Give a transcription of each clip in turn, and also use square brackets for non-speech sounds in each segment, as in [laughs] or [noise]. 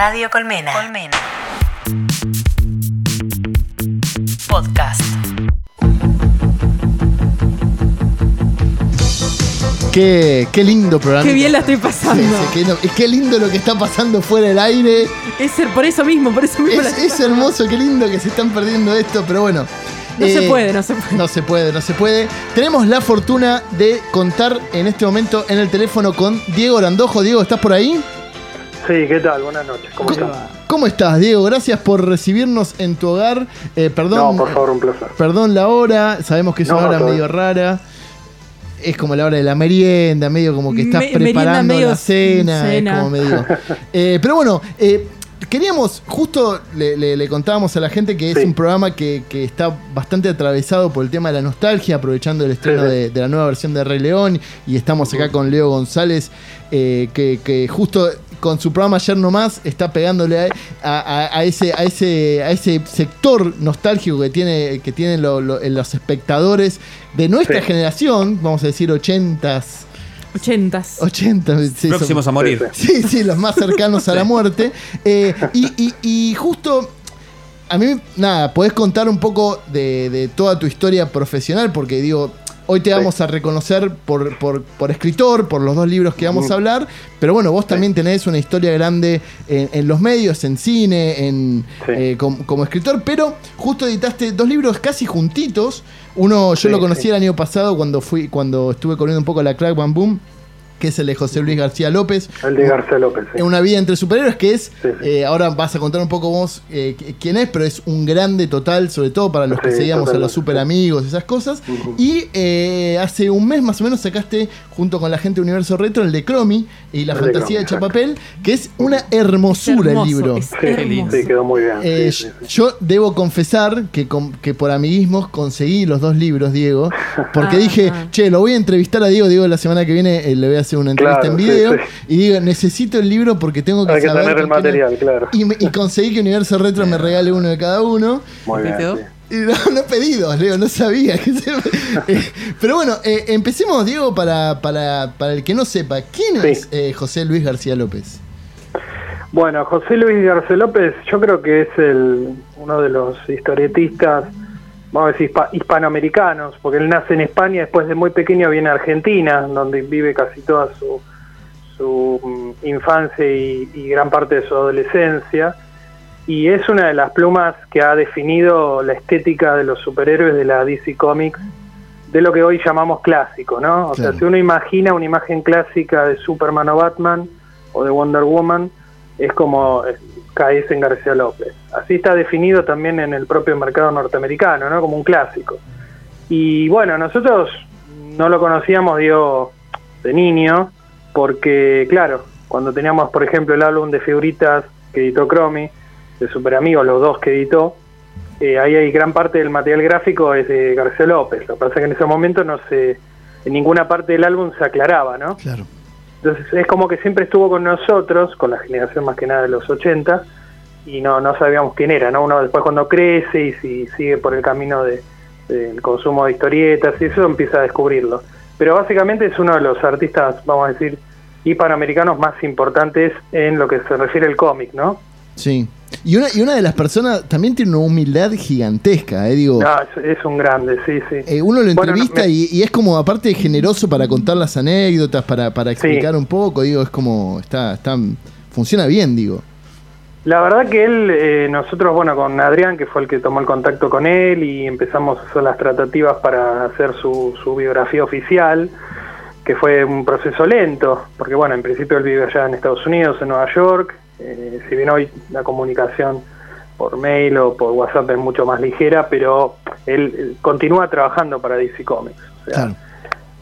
Radio Colmena. Colmena. Podcast. Qué, qué lindo programa. Qué bien la estoy pasando. Sí, sí, qué, no- qué lindo lo que está pasando fuera del aire. Es ser por eso mismo, por eso mismo. Es, hermoso, qué lindo que se están perdiendo esto, pero bueno. No se Eh, puede, no se puede. No se puede, no se puede. Tenemos la fortuna de contar en este momento en el teléfono con Diego Arandojo. Diego, ¿estás por ahí? Sí, ¿qué tal? Buenas noches. ¿Cómo ¿Cómo, estás? cómo estás, Diego? Gracias por recibirnos en tu hogar. Eh, perdón, No, por favor, un placer. perdón la hora. Sabemos que es No, una hora medio bien. rara. Es como la hora de la merienda, medio como que estás Me- preparando la cena. cena. Es como medio. [laughs] Eh, pero bueno, eh, queríamos, justo le, le- le contábamos a la gente que es un programa que, que está bastante atravesado por el tema de la nostalgia, aprovechando el estreno Sí, sí. de, de la nueva versión de Rey León. Y estamos acá con Leo González, eh, que, que justo con su programa ayer nomás está pegándole a, a- a ese, a, ese, a ese sector nostálgico que, tiene, que tienen lo- lo- los espectadores de nuestra Sí. generación, vamos a decir 80s. Ochentas. 80, sí, Próximos son- a morir. Sí, sí, los más cercanos a la muerte. Eh, y, y- y justo, a mí, nada, podés contar un poco de, de toda tu historia profesional, porque digo, hoy te vamos a reconocer por, por, por escritor, por los dos libros que vamos a hablar, pero bueno, vos también tenés una historia grande en, en los medios, en cine, en, Sí. eh, com- como, escritor, pero justo editaste dos libros casi juntitos. Uno yo Sí, lo conocí el año pasado cuando fui cuando estuve corriendo un poco la Crack Bam Boom, que es el de José Luis García López. El de García López. sí. En una vida entre superhéroes que es, Sí, sí. eh, ahora vas a contar un poco vos eh, qu- quién es, pero es un grande total, sobre todo para los que seguíamos a los super amigos, esas cosas. Y eh, hace un mes más o menos sacaste, junto con la gente de Universo Retro, el de Cromi y la El fantasía de Cromi, Chapapel, que es una hermosura Hermoso, el libro. Sí, quedó muy bien. Eh, sí, sí, sí. Yo debo confesar que, con- que por amiguismos conseguí los dos libros, Diego, porque Ah, dije, ah. che, lo voy a entrevistar a Diego, Diego la semana que viene eh, le voy a hacer una entrevista Claro, en video, sí. y digo, necesito el libro porque tengo que Hay que saber... tener el material, claro. Y, me- y conseguí que Universo Retro me regale uno de cada uno. Muy bien. Y no, no he pedido, Leo, no sabía. que se- [laughs] Eh, pero bueno, eh, empecemos, Diego, para, para, para el que no sepa, ¿quién Sí. es eh, José Luis García López? Bueno, José Luis García López, yo creo que es el, uno de los historietistas, vamos a decir, hispa- hispanoamericanos, porque él nace en España, después de muy pequeño viene a Argentina, donde vive casi toda su, su mm, infancia y, y gran parte de su adolescencia. Y es una de las plumas que ha definido la estética de los superhéroes de la DC Comics, de lo que hoy llamamos clásico, ¿no? O Claro. sea, si uno imagina una imagen clásica de Superman o Batman o de Wonder Woman, es como caes en García López. Así está definido también en el propio mercado norteamericano, ¿no? Como un clásico. Y bueno, nosotros no lo conocíamos, digo, de niño, porque, claro, cuando teníamos, por ejemplo, el álbum de figuritas que editó Cromi, de Super Amigos, los dos que editó, eh, ahí hay gran parte del material gráfico es de García López. Lo que pasa es que en ese momento no se, en ninguna parte del álbum se aclaraba, ¿no? Claro. Entonces es como que siempre estuvo con nosotros, con la generación más que nada de los 80, y no, no sabíamos quién era, ¿no? Uno después cuando crece y si sigue por el camino de- del consumo de historietas y eso empieza a descubrirlo. Pero básicamente es uno de los artistas, vamos a decir, hispanoamericanos más importantes en lo que se refiere al cómic, ¿no? Sí. Y una, y una de las personas también tiene una humildad gigantesca, eh, digo. Ah, es, es un grande, sí, sí. eh, uno lo Bueno, no, entrevista me- y, y es como aparte generoso para contar las anécdotas, para, para explicar un poco, digo, es como, está, está, funciona bien, digo. La verdad que él, eh, nosotros, bueno, con Adrián, que fue el que tomó el contacto con él y empezamos a hacer las tratativas para hacer su, su biografía oficial, que fue un proceso lento, porque bueno, en principio él vive allá en Estados Unidos, en Nueva York, eh, si bien hoy la comunicación por mail o por WhatsApp es mucho más ligera, pero él, él continúa trabajando para DC Comics. o sea, Claro.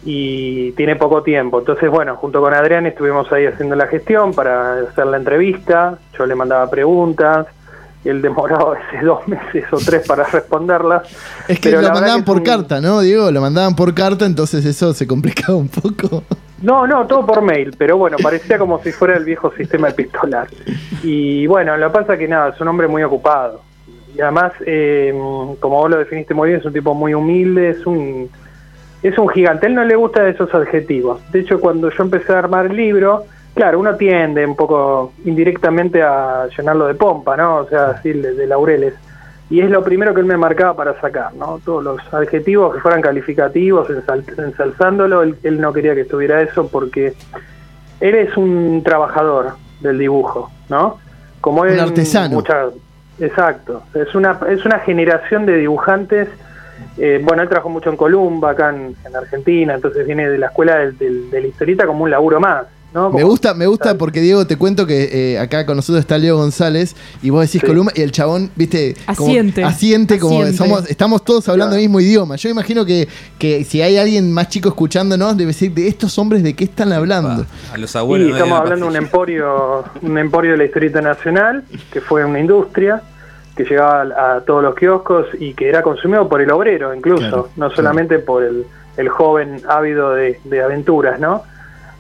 y tiene poco tiempo. Entonces, bueno, junto con Adrián estuvimos ahí haciendo la gestión para hacer la entrevista, yo le mandaba preguntas, y él demoraba a veces [laughs] dos meses o tres para responderlas. Es que Pero lo mandaban por un- carta, ¿no, Diego? Lo mandaban por carta, entonces eso se complicaba un poco. No, no, todo por mail, pero bueno, parecía como si fuera el viejo sistema epistolar. Y bueno, lo que pasa que nada, es un hombre muy ocupado. Y además, eh, como vos lo definiste muy bien, es un tipo muy humilde, es un, es un gigante. Él no le gusta esos adjetivos. De hecho, cuando yo empecé a armar el libro, claro, uno tiende un poco indirectamente a llenarlo de pompa, ¿no? O sea, así de, de laureles. Y es lo primero que él me marcaba para sacar, ¿no? Todos los adjetivos que fueran calificativos, ensal- ensalzándolo, él, él no quería que estuviera eso porque él es un trabajador del dibujo, ¿no? Como Un él, artesano. mucha- exacto. Es una, es una generación de dibujantes. eh, bueno, él trabajó mucho en Columba, acá en, en Argentina, entonces viene de la escuela del, del, de la historieta como un laburo más, ¿no? Me gusta, me gusta porque Diego te cuento que eh, acá con nosotros está Leo González y vos decís Sí. Y el chabón, viste, como- Asiente. asiente como Asiente. somos, estamos todos hablando Claro. el mismo idioma. Yo imagino que, que si hay alguien más chico escuchándonos, debe decir de estos hombres de qué están hablando. A los Sí, abuelos. no hay estamos hablando de un emporio, un emporio de la historieta nacional, que fue una industria que llegaba a, a todos los kioscos y que era consumido por el obrero incluso, Claro, no solamente por el, el joven ávido de, de aventuras, ¿no?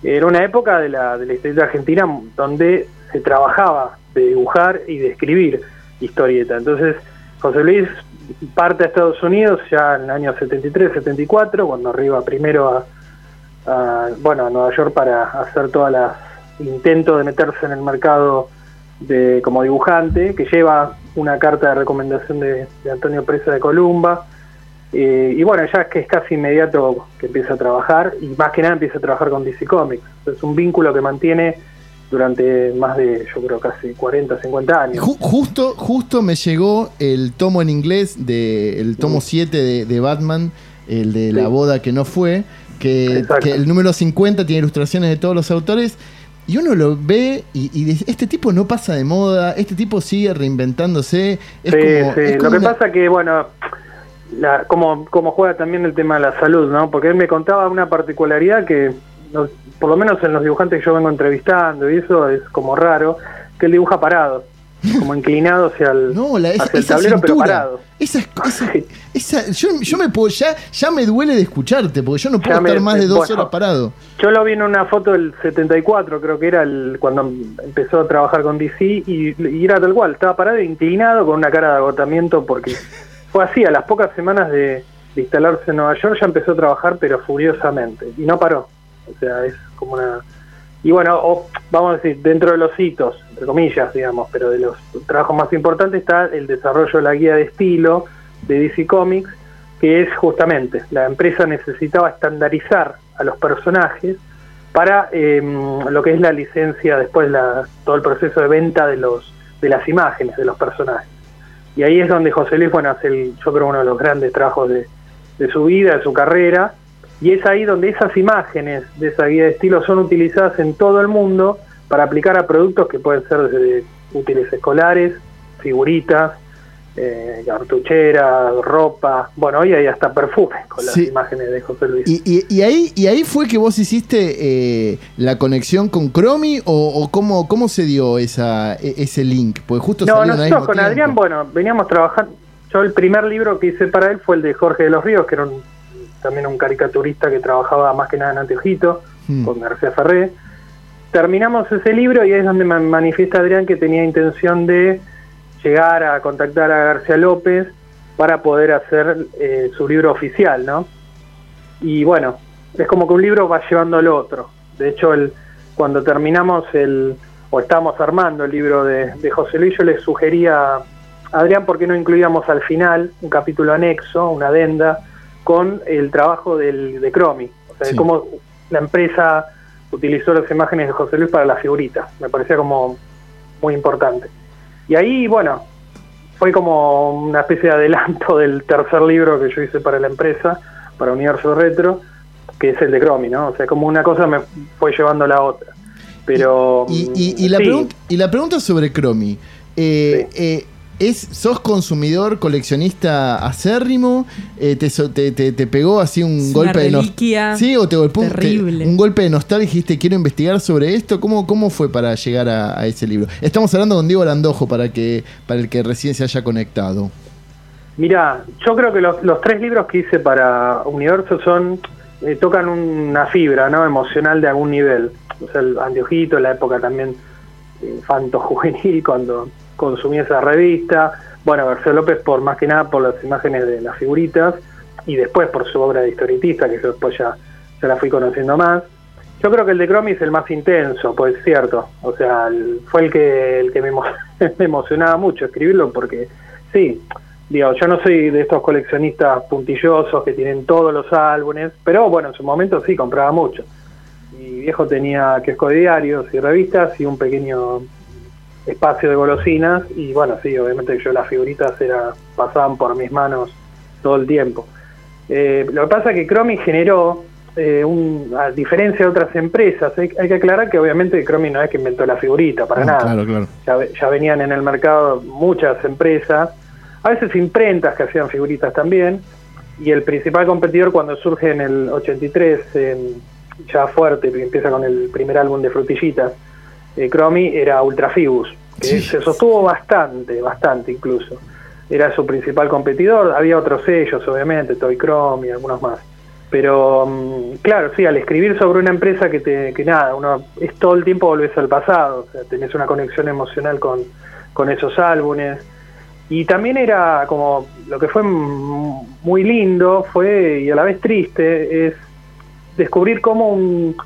Era una época de la, de la historieta argentina donde se trabajaba de dibujar y de escribir historieta. Entonces, José Luis parte a Estados Unidos ya en el año 73, 74, cuando arriba primero a, bueno, a Nueva York para hacer todas las intentos de meterse en el mercado de como dibujante, que lleva una carta de recomendación de Antonio Presa de Columba. Eh, y bueno, ya es que es casi inmediato que empieza a trabajar y más que nada empieza a trabajar con DC Comics. Es un vínculo que mantiene durante más de, yo creo, casi 40, 50 años. Ju- justo, justo me llegó el tomo en inglés de el tomo 7 de, de Batman, el de la boda que no fue, que, el número 50 tiene ilustraciones de todos los autores. Y uno lo ve y, y dice, este tipo no pasa de moda, este tipo sigue reinventándose. Es sí, como, sí. es Lo que una- pasa que, bueno, la, como, como juega también el tema de la salud, ¿no? Porque él me contaba una particularidad que, no- por lo menos en los dibujantes que yo vengo entrevistando, y eso es como raro, que él dibuja parado, como inclinado hacia el, [laughs] No, la, esa, hacia el tablero, pero parado. Esa, esa, [laughs] Sí. esa- yo, yo me puedo, ya, ya me duele de escucharte, porque yo no puedo Ya me- estar más de dos bueno. horas parado. Yo lo vi en una foto del 74, creo que era el, cuando empezó a trabajar con DC, y, y era tal cual, estaba parado e inclinado con una cara de agotamiento, porque [laughs] fue así, a las pocas semanas de, instalarse en Nueva York ya empezó a trabajar, pero furiosamente, y no paró. O sea, es como una... Y bueno, o, vamos a decir, dentro de los hitos, entre comillas, digamos, pero de los trabajos más importantes está el desarrollo de la guía de estilo de DC Comics, que es justamente, la empresa necesitaba estandarizar a los personajes para eh, lo que es la licencia, después la, todo el proceso de venta de los de las imágenes de los personajes. Y ahí es donde José Luis, bueno, hace el, yo creo uno de los grandes trabajos de, de su vida, de su carrera, y es ahí donde esas imágenes de esa guía de estilo son utilizadas en todo el mundo para aplicar a productos que pueden ser desde útiles escolares, figuritas, eh, cartuchera, ropa, bueno, hoy hay hasta perfume con las Sí. imágenes de José Luis. Y, y- y ahí, y ahí fue que vos hiciste eh, la conexión con Cromi o, o cómo, cómo se dio esa, e- ese link? Porque justo No, nosotros con tiempo. Adrián, bueno, veníamos trabajando. Yo el primer libro que hice para él fue el de Jorge de los Ríos, que era un- también un caricaturista que trabajaba más que nada en Anteojito, Hmm. con García Ferré. Terminamos ese libro y ahí es donde me manifiesta Adrián que tenía intención de llegar a contactar a García López para poder hacer eh, su libro oficial, ¿no? Y bueno, es como que un libro va llevando al otro. De hecho, el, cuando terminamos el, o estamos armando el libro de, de José Luis, yo le sugería a Adrián por qué no incluíamos al final un capítulo anexo, una adenda, con el trabajo del, de Cromi. O sea, de cómo la empresa utilizó las imágenes de José Luis para las figuritas. Me parecía como muy importante. Y ahí, bueno, fue como una especie de adelanto [laughs] del tercer libro que yo hice para la empresa, para Universo Retro, que es el de Cromi, ¿no? O sea, como una cosa me fue llevando a la otra. Pero. Y, y- y la sí, pregunta, y la pregunta sobre Cromi. Eh, eh, ¿es, ¿Sos consumidor, coleccionista acérrimo? Eh, te, te, te- te pegó así un Es golpe una de nos- reliquia ¿Sí? ¿O te golpeó un- te- terrible. un golpe de nostalgia y dijiste quiero investigar sobre esto? ¿Cómo, cómo fue para llegar a, a ese libro? Estamos hablando con Diego Landojo para, que, para el que recién se haya conectado. Mira, yo creo que los, los tres libros que hice para Universo son eh, tocan una fibra no emocional de algún nivel. O sea, el Anteojito, la época también infanto juvenil, cuando consumí esa revista. Bueno, García López, por más que nada por las imágenes de las figuritas, y después por su obra de historietista, que yo después ya, ya la fui conociendo más. Yo creo que el de Cromi es el más intenso, pues es cierto. O sea, fue el que, el que me, emo- [laughs] me emocionaba mucho escribirlo porque, sí, digo, yo no soy de estos coleccionistas puntillosos que tienen todos los álbumes, pero bueno, en su momento sí, compraba mucho. Mi viejo tenía kiosco de diarios y revistas y un pequeño espacio de golosinas y bueno, sí, obviamente yo las figuritas era, pasaban por mis manos todo el tiempo. Eh, lo que pasa es que Cromi generó, eh, un, a diferencia de otras empresas, hay, hay que aclarar que obviamente Cromi no es que inventó la figurita, para No, nada. Claro, claro. Ya, ve- ya venían en el mercado muchas empresas, a veces imprentas que hacían figuritas también, y el principal competidor cuando surge en el 83, en- ya fuerte, empieza con el primer álbum de Frutillitas, eh, Cromi era Ultrafibus, que Sí. se sostuvo bastante, bastante incluso. Era su principal competidor, había otros sellos, obviamente, Toy Chrome y algunos más. Pero, mm, claro, sí, al escribir sobre una empresa que, te, que nada, uno es todo el tiempo volvés al pasado, o sea, tenés una conexión emocional con, con esos álbumes. Y también era como, lo que fue muy lindo, fue y a la vez triste, es descubrir cómo un...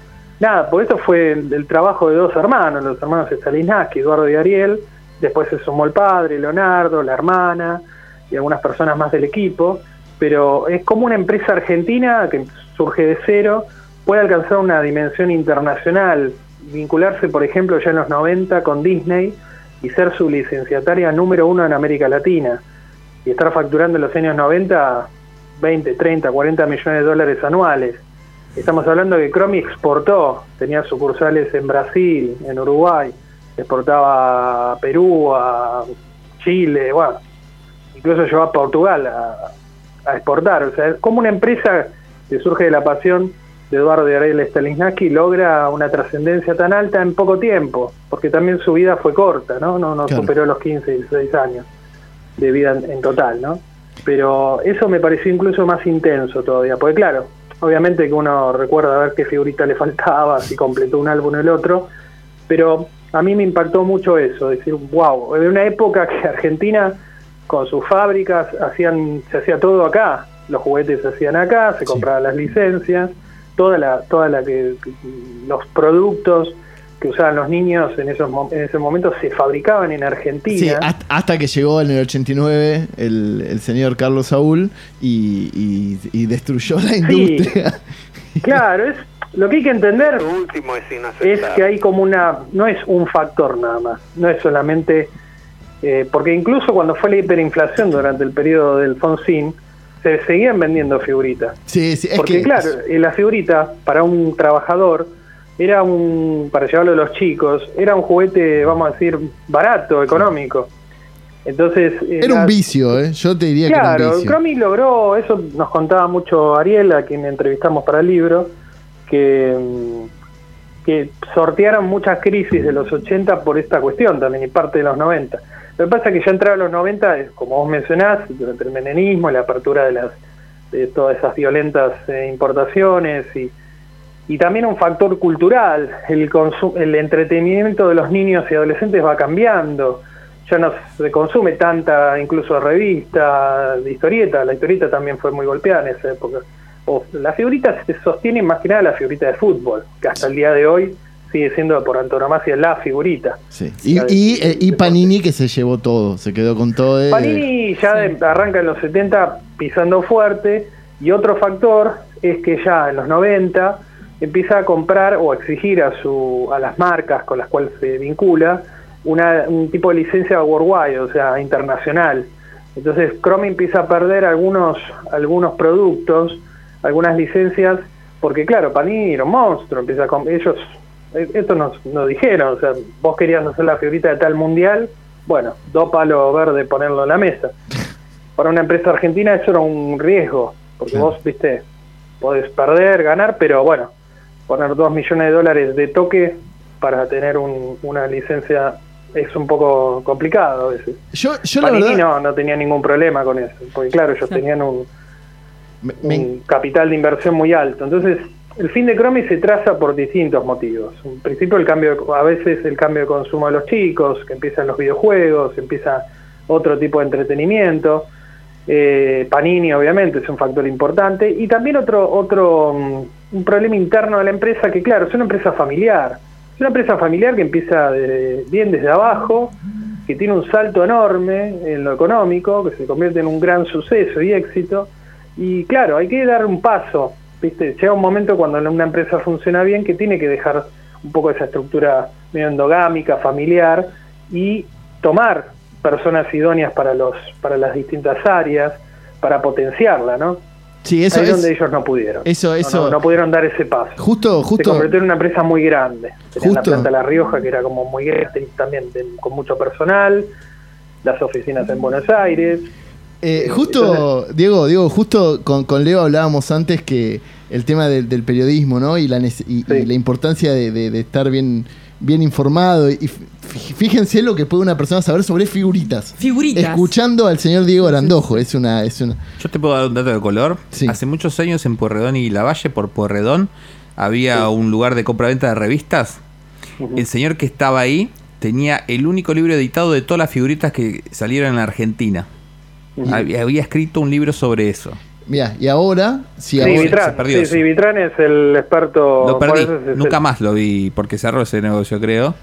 Nada, por eso fue el, trabajo de dos hermanos, los hermanos Stanislavski, Eduardo y Ariel, después se sumó el padre, Leonardo, la hermana y algunas personas más del equipo, pero es como una empresa argentina que surge de cero, puede alcanzar una dimensión internacional, vincularse, por ejemplo, ya en los 90 con Disney y ser su licenciataria número uno en América Latina. Y estar facturando en los años 90 20, 30, 40 millones de dólares anuales. Estamos hablando que Cromi exportó, tenía sucursales en Brasil, en Uruguay, exportaba a Perú, a Chile, bueno, incluso llevó a Portugal a, a exportar. O sea, es como una empresa que surge de la pasión de Eduardo de Ariel Stanislavski logra una trascendencia tan alta en poco tiempo, porque también su vida fue corta, ¿no? No, no Claro. superó los 15, 16 años de vida en, en total, ¿no? Pero eso me pareció incluso más intenso todavía, porque claro, obviamente que uno recuerda ver qué figurita le faltaba, si completó un álbum o el otro, pero a mí me impactó mucho eso, decir, wow, en una época que Argentina con sus fábricas hacían, se hacía todo acá, los juguetes se hacían acá, se Sí. compraban las licencias, toda la, toda la que- los productos que usaban los niños en esos mo- en ese momento se fabricaban en Sí, Argentina. hasta, hasta que llegó en el 89 el, el señor Carlos Saúl y, y- y destruyó la industria. [laughs] Claro, es lo que hay que entender Lo último es que hay como una, no es un factor nada más, no es solamente, eh, porque incluso cuando fue la hiperinflación durante el periodo del Fonsín, se seguían vendiendo figuritas. Sí, sí, es Porque que claro, eh, la figurita para un trabajador era un, para llevarlo a los chicos, era un juguete, vamos a decir, barato, económico. Entonces... era un vicio, ¿eh? Yo te diría que era Claro, un vicio. Cromi logró, eso nos contaba mucho Ariel, a quien entrevistamos para el libro, que, mm, que sortearon muchas crisis de los 80 por esta cuestión también y parte de los 90. Lo que pasa es que ya entraba los 90, es como vos mencionás, durante el menemismo, la apertura de las de todas esas violentas eh, importaciones y, y también un factor cultural, el, el entretenimiento de los niños y adolescentes va cambiando, ya no se consume tanta incluso revista, de historieta, la historieta también fue muy golpeada en esa época. O, la figurita se sostiene más que nada la figurita de fútbol, que hasta el día de hoy sigue siendo por antonomasia la figurita. Sí. Y, y, eh, y Panini que se llevó todo, se quedó con todo. de- Panini ya arranca en los 70 pisando fuerte y otro factor es que ya en los 90 empieza a comprar o a exigir a, su, a las marcas con las cuales se vincula una, un tipo de licencia worldwide, o sea, internacional. Entonces Chrome empieza a perder algunos, algunos productos, algunas licencias, porque claro, Panini era un monstruo, empieza a ellos, eh, esto nos, nos dijeron, o sea, vos querías hacer la figurita de tal mundial, bueno, dos palos verdes ponerlo en la mesa. Para una empresa argentina eso era un riesgo, porque vos, viste, podés perder, ganar, pero bueno, poner dos millones de dólares de toque para tener un- una licencia es un poco complicado a veces. Yo, yo la Panini verdad. no, no tenía ningún problema con eso, porque claro, ellos Sí. tenían un, me- me- un capital de inversión muy alto. Entonces, el fin de Cromi se traza por distintos motivos. En principio, el cambio, a veces el cambio de consumo de los chicos, que empiezan los videojuegos, empieza otro tipo de entretenimiento. Eh, Panini, obviamente, es un factor importante. Y también otro, otro, mm, un problema interno de la empresa que, claro, es una empresa familiar. Es una empresa familiar que empieza bien desde abajo, que tiene un salto enorme en lo económico, que se convierte en un gran suceso y éxito. Y claro, hay que dar un paso. ¿viste? Llega un momento cuando una empresa funciona bien que tiene que dejar un poco esa estructura medio endogámica, familiar, y tomar personas idóneas para, los, para las distintas áreas, para potenciarla, ¿no? Sí, eso Ahí es donde ellos no pudieron. eso- eso- no, no pudieron dar ese paso. Justo, Se justo. convirtió en una empresa muy grande. Tenían la Justo. planta La Rioja, que era como muy grande, también con mucho personal, las oficinas en Buenos Aires. Eh, Eh, justo, Diego, Diego, justo con, con Leo hablábamos antes que el tema del, del periodismo, ¿no? Y la, nece- y, Sí. y la importancia de, de- de estar bien, bien informado. Y fí- fíjense lo que puede una persona saber sobre figuritas. Figuritas. Escuchando al señor Diego Arandojo. Es una, es una. Yo te puedo dar un dato de color. Sí. Hace muchos años en Puerredón y Lavalle, por Puerredón, había un lugar de compra-venta de revistas. El señor que estaba ahí tenía el único libro editado de todas las figuritas que salieron en la Argentina. Había escrito un libro sobre eso. Mira, y ahora, si Sí, ahora- se sí, sí, Vitrán es el experto. Lo por perdí. eso es Nunca el- más lo vi porque cerró ese negocio, creo.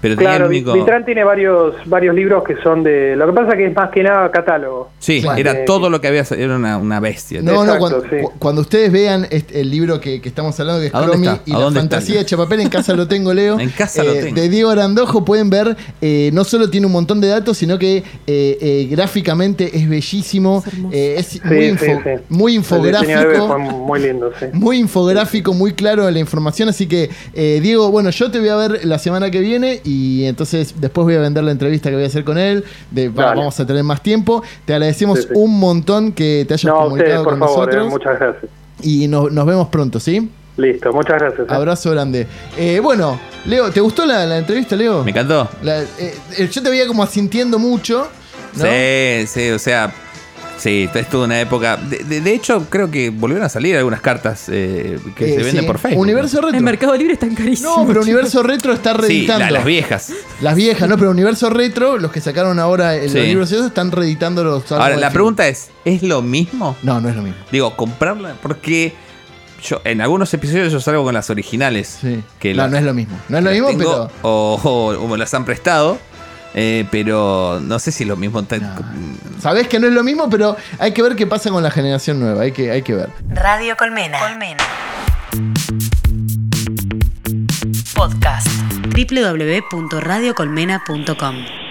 Pero Claro, único. Vitrán tiene varios varios libros que son de. Lo que pasa que es más que nada catálogo. Sí, Claro. era Eh, todo lo que había. Era una, una bestia. No, no, Exacto, cuando, sí. cu- cuando ustedes vean este- el libro que, que estamos hablando, que es ¿A dónde Cromi y ¿A la dónde está? fantasía hecha papel, en casa lo tengo, Leo. [laughs] En casa lo Eh, tengo. De Diego Arandojo pueden ver, eh, no solo tiene un montón de datos, sino que eh, eh, gráficamente es bellísimo, Es eh, es Sí, muy, sí, info- sí. muy de infográfico. muy lindo, sí. Muy infográfico, muy claro la información. Así que, eh, Diego, bueno, yo te voy a ver la semana que viene y entonces después voy a vender la entrevista que voy a hacer con él. De, vamos a tener más tiempo. Te agradecemos Sí, sí. un montón que te hayas No, ustedes, comunicado por con favor, eh, nosotros. muchas gracias. y nos, nos vemos pronto, ¿sí? Listo, muchas gracias. eh. Abrazo grande. Eh, bueno, Leo, ¿te gustó la, la entrevista, Leo? Me encantó. La- eh, eh, yo te veía como asintiendo mucho. ¿no? Sí, sí, o sea, sí, es toda una época. De, de- de hecho, creo que volvieron a salir algunas cartas eh, que Eh, se venden sí. por Facebook. Universo Retro. En Mercado Libre están carísimos. No, pero. Universo Retro está Sí, reeditando. la- las viejas. Las viejas, no, pero Universo Retro, los que sacaron ahora en Sí. los libros esos, están reeditando los Ahora, la film. pregunta es: ¿es lo mismo? No, no es lo mismo. Digo, comprarla. Porque yo en algunos episodios yo salgo con las originales. Sí. Que no, la- no es lo mismo. No es lo mismo, tengo, pero. O, o- o me las han prestado. Eh, pero no sé si es lo mismo. tan- No. Sabés que no es lo mismo, pero hay que ver qué pasa con la generación nueva. Hay que, hay que ver. Radio Colmena. Colmena. Podcast. www.radiocolmena.com